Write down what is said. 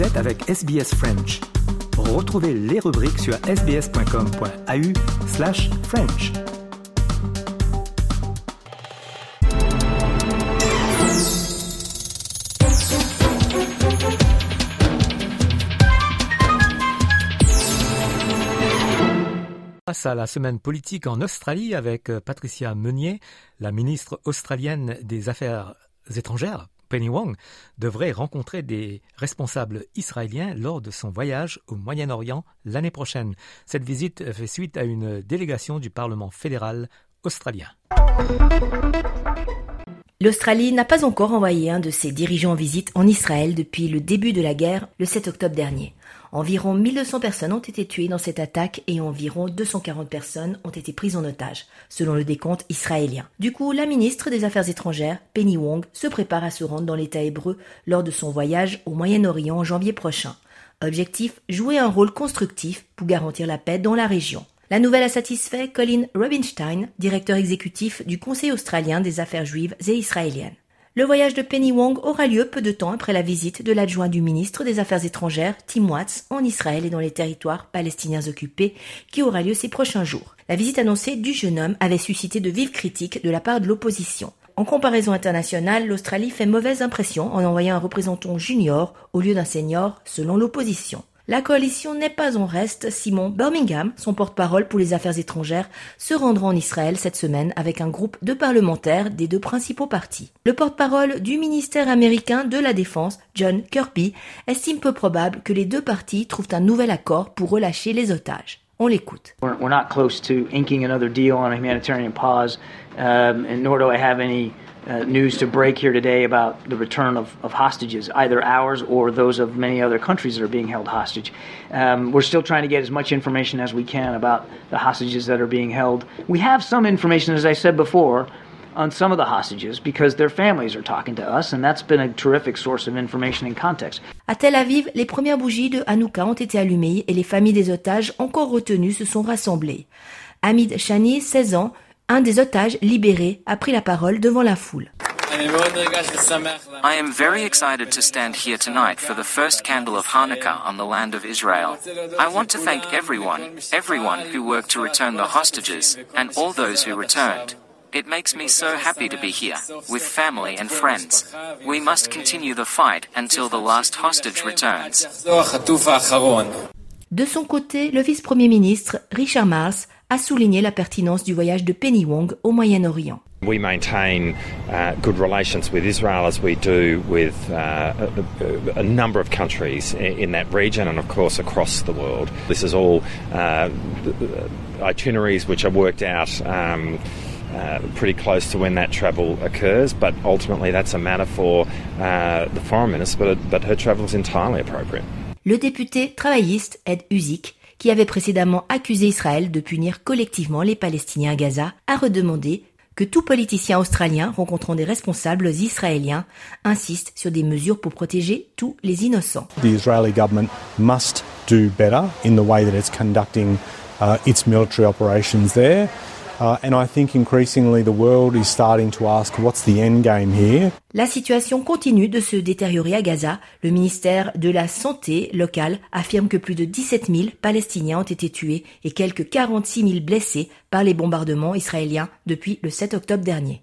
Vous êtes avec SBS French. Retrouvez les rubriques sur sbs.com.au slash French. Face à la semaine politique en Australie avec Patricia Meunier, la ministre australienne des Affaires étrangères, Penny Wong, devrait rencontrer des responsables israéliens lors de son voyage au Moyen-Orient l'année prochaine. Cette visite fait suite à une délégation du Parlement fédéral australien. L'Australie n'a pas encore envoyé un de ses dirigeants en visite en Israël depuis le début de la guerre le 7 octobre dernier. Environ 1200 personnes ont été tuées dans cette attaque et environ 240 personnes ont été prises en otage, selon le décompte israélien. Du coup, la ministre des Affaires étrangères, Penny Wong, se prépare à se rendre dans l'État hébreu lors de son voyage au Moyen-Orient en janvier prochain. Objectif, jouer un rôle constructif pour garantir la paix dans la région. La nouvelle a satisfait Colin Robinstein, directeur exécutif du Conseil australien des affaires juives et israéliennes. Le voyage de Penny Wong aura lieu peu de temps après la visite de l'adjoint du ministre des Affaires étrangères, Tim Watts, en Israël et dans les territoires palestiniens occupés, qui aura lieu ces prochains jours. La visite annoncée du jeune homme avait suscité de vives critiques de la part de l'opposition. En comparaison internationale, l'Australie fait mauvaise impression en envoyant un représentant junior au lieu d'un senior, selon l'opposition. La coalition n'est pas en reste. Simon Birmingham, son porte-parole pour les affaires étrangères, se rendra en Israël cette semaine avec un groupe de parlementaires des deux principaux partis. Le porte-parole du ministère américain de la Défense, John Kirby, estime peu probable que les deux partis trouvent un nouvel accord pour relâcher les otages. On l'écoute. We're not close to inking another deal on a humanitarian pause, um, and nor do I have any uh, news to break here today about the return of, of, hostages, either ours or those of many other countries that are being held hostage. Um, we're still trying to get as much information as we can about the hostages that are being held. We have some information, as I said before, on some of the hostages because their families are talking to us, and that's been a terrific source of information and context. À Tel Aviv, les premières bougies de Hanouka ont été allumées et les familles des otages encore retenus se sont rassemblées. Hamid Shani, 16 ans, un des otages libérés a pris la parole devant la foule. I am very excited to stand here tonight for the first candle of Hanukkah on the land of Israel. I want to thank everyone, everyone who worked to return the hostages, and all those who returned. It makes me so happy to be here, with family and friends. We must continue the fight until the last hostage returns. De son côté, le vice-premier ministre, Richard Marles, a souligné la pertinence du voyage de Penny Wong au Moyen-Orient. We maintain uh, good relations with Israel as we do with uh, a, a, number of countries in that region and, of course, across the world. This is all uh, itineraries which are worked out um, uh, pretty close to when that travel occurs, but ultimately that's a matter for uh, the foreign minister, but, but her travel is entirely appropriate. Le député travailliste Ed qui avait précédemment accusé Israël de punir collectivement les Palestiniens à Gaza, a redemandé que tout politicien australien rencontrant des responsables israéliens insiste sur des mesures pour protéger tous les innocents. The Israeli government must do better in the way that it's conducting uh, its military operations there. And I think increasingly the world is starting to ask what's the end game here? La situation continue de se détériorer à Gaza. Le ministère de la Santé local affirme que plus de 17 000 Palestiniens ont été tués et quelques 46 000 blessés par les bombardements israéliens depuis le 7 octobre dernier.